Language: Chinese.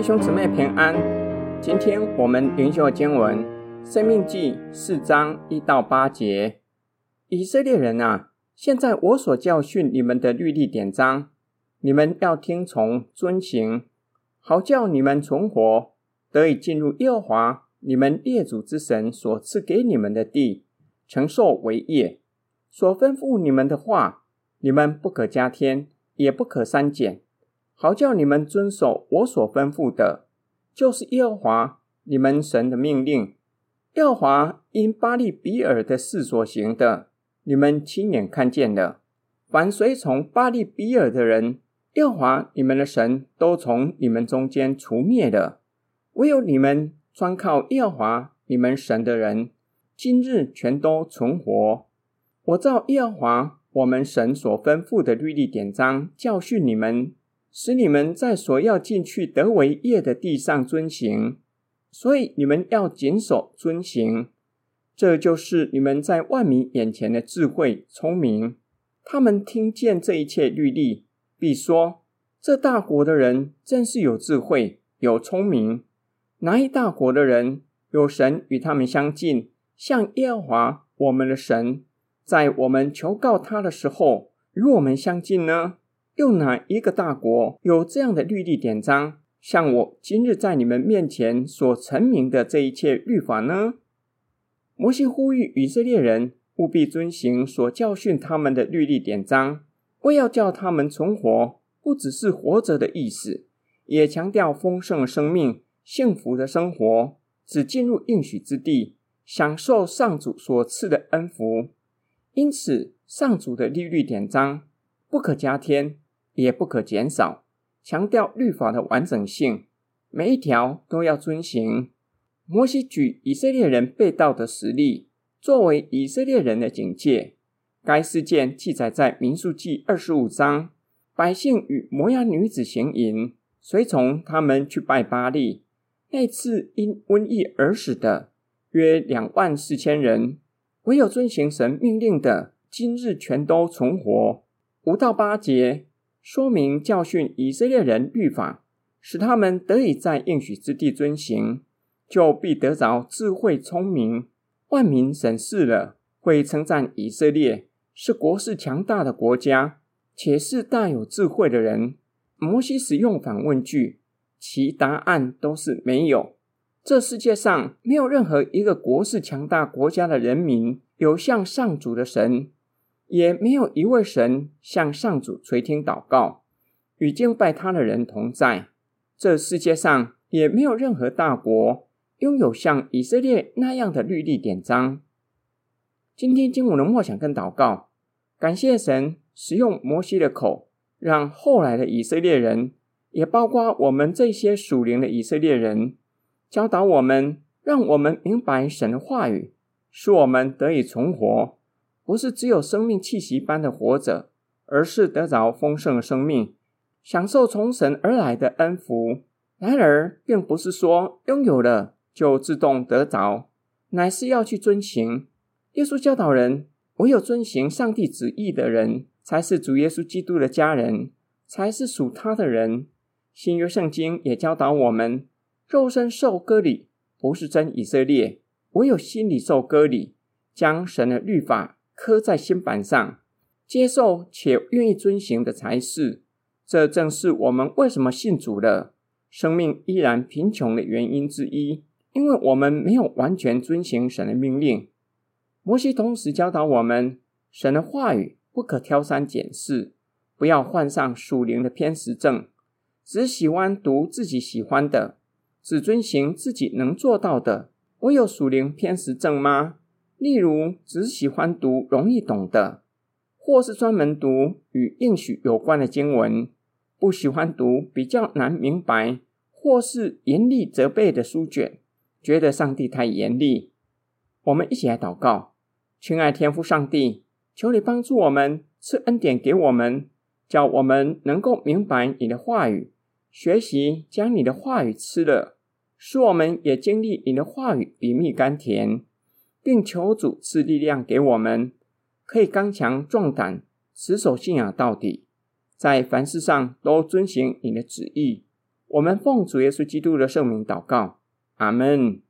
弟兄姊妹平安。今天我们灵修经文《生命记》四章一到八节。以色列人啊，现在我所教训你们的律例典章，你们要听从遵行，好叫你们存活，得以进入耶和华你们列祖之神所赐给你们的地，承受为业。所吩咐你们的话，你们不可加添，也不可删减。好叫你们遵守我所吩咐的，就是耶和华你们神的命令。耶和华因巴力比尔的事所行的，你们亲眼看见了。凡随从巴力比尔的人，耶和华你们的神都从你们中间除灭了。唯有你们专靠耶和华你们神的人，今日全都存活。我照耶和华我们神所吩咐的律例典章教训你们。使你们在所要进去得为业的地上遵行，所以你们要谨守遵行。这就是你们在万民眼前的智慧聪明。他们听见这一切律例，必说：这大国的人真是有智慧、有聪明。哪一大国的人有神与他们相近，像耶和华我们的神，在我们求告他的时候与我们相近呢？又哪一个大国有这样的律例典章，像我今日在你们面前所陈明的这一切律法呢？摩西呼吁以色列人务必遵行所教训他们的律例典章，为要叫他们存活，不只是活着的意思，也强调丰盛生命、幸福的生活，只进入应许之地，享受上主所赐的恩福。因此，上主的律例典章不可加添。也不可减少，强调律法的完整性，每一条都要遵行。摩西举以色列人被盗的实例，作为以色列人的警戒。该事件记载在民数记二十五章，百姓与摩押女子行淫，随从他们去拜巴力。那次因瘟疫而死的约两万四千人，唯有遵行神命令的，今日全都存活。五到八节。说明教训以色列人律法，使他们得以在应许之地遵行，就必得着智慧聪明。万民审视了，会称赞以色列是国势强大的国家，且是大有智慧的人。摩西使用反问句，其答案都是没有。这世界上没有任何一个国势强大国家的人民有向上主的神。也没有一位神向上主垂听祷告，与敬拜他的人同在。这世界上也没有任何大国拥有像以色列那样的律例典章。今天经文的默想跟祷告，感谢神使用摩西的口，让后来的以色列人，也包括我们这些属灵的以色列人，教导我们，让我们明白神的话语，使我们得以存活。不是只有生命气息般的活着，而是得着丰盛的生命，享受从神而来的恩福。然而，并不是说拥有了就自动得着，乃是要去遵行。耶稣教导人，唯有遵行上帝旨意的人，才是主耶稣基督的家人，才是属他的人。新约圣经也教导我们，肉身受割礼不是真以色列，唯有心里受割礼，将神的律法。刻在心板上，接受且愿意遵行的才是。这正是我们为什么信主了，生命依然贫穷的原因之一，因为我们没有完全遵行神的命令。摩西同时教导我们，神的话语不可挑三拣四，不要患上属灵的偏食症，只喜欢读自己喜欢的，只遵行自己能做到的。我有属灵偏食症吗？例如，只喜欢读容易懂的，或是专门读与应许有关的经文，不喜欢读比较难明白或是严厉责备的书卷，觉得上帝太严厉。我们一起来祷告，亲爱天父上帝，求你帮助我们，赐恩典给我们，叫我们能够明白你的话语，学习将你的话语吃了，使我们也经历你的话语比蜜甘甜。并求主赐力量给我们，可以刚强壮胆，持守信仰到底，在凡事上都遵行你的旨意，我们奉主耶稣基督的圣名祷告，阿门。